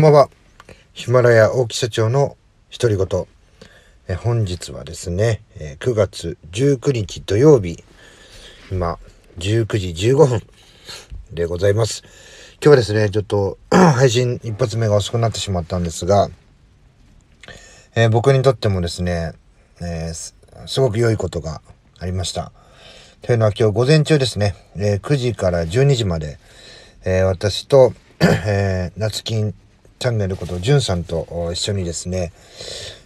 んばんは。ヒマラヤ大木社長の独り言。え本日はですね、え9月19日土曜日、今、19時15分でございます。今日はですね、ちょっと 配信一発目が遅くなってしまったんですが、えー、僕にとってもですね、えー、すごく良いことがありました。というのは今日午前中ですね、えー、9時から12時まで、え私と、えー、夏金チャンネルこと、じゅんさんと一緒にですね、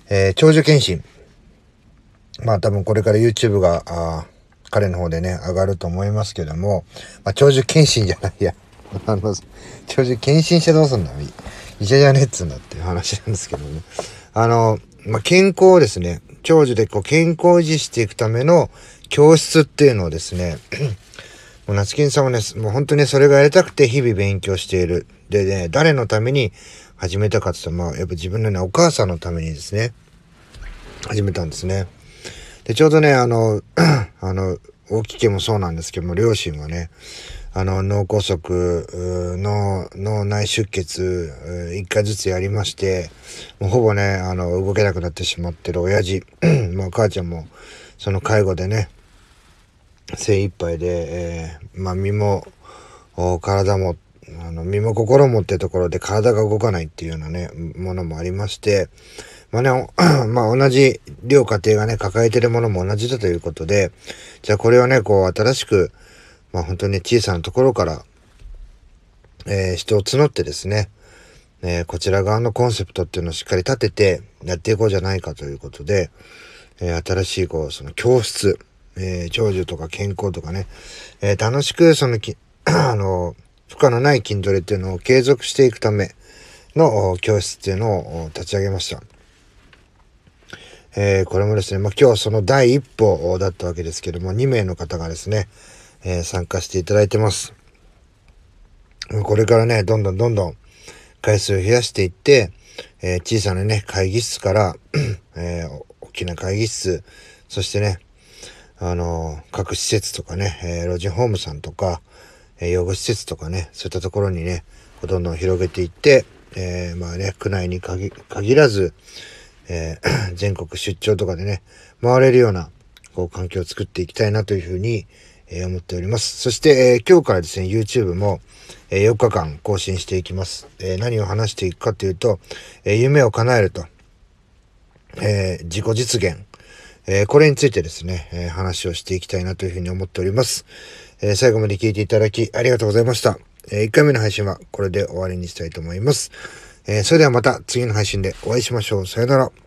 えー、長寿検診。まあ多分これから YouTube が、あ彼の方でね、上がると思いますけども、まあ長寿検診じゃないや。あの、長寿検診してどうすんだ？医者じゃねえっつうんだっていう話なんですけどね。あの、まあ、健康をですね、長寿でこう健康を維持していくための教室っていうのをですね、もう夏金さんはね、もう本当にそれがやりたくて日々勉強している。でね、誰のために始めたかって言ったら、まあ、やっぱ自分のね、お母さんのためにですね、始めたんですね。で、ちょうどね、あの、あの、大き家もそうなんですけども、両親はね、あの、脳梗塞、脳、脳内出血、一回ずつやりまして、もうほぼね、あの、動けなくなってしまってる親父、まあ、母ちゃんも、その介護でね、精一杯で、えー、まあ、身も、体もあの、身も心もってところで体が動かないっていうようなね、ものもありまして、まあね、まあ同じ両家庭がね、抱えてるものも同じだということで、じゃあこれをね、こう新しく、まあ本当に小さなところから、えー、人を募ってですね、えー、こちら側のコンセプトっていうのをしっかり立ててやっていこうじゃないかということで、えー、新しいこう、その教室、え、長寿とか健康とかね、え、楽しくそのき、あの、負荷のない筋トレっていうのを継続していくための教室っていうのを立ち上げました。えー、これもですね、まあ、今日その第一歩だったわけですけども、2名の方がですね、えー、参加していただいてます。これからね、どんどんどんどん回数を増やしていって、えー、小さなね、会議室から、え大きな会議室、そしてね、あの各施設とかね、え老人ホームさんとか、え養護施設とかね、そういったところにね、どんどん広げていって、えー、まあね、区内に限らず、えー、全国出張とかでね、回れるような、こう、環境を作っていきたいなというふうに、えー、思っております。そして、え、今日からですね、YouTube も、え、4日間更新していきます。え何を話していくかというと、え夢を叶えると、え自己実現、えこれについてですね、え話をしていきたいなというふうに思っております。え、最後まで聞いていただきありがとうございました。え、1回目の配信はこれで終わりにしたいと思います。え、それではまた次の配信でお会いしましょう。さよなら。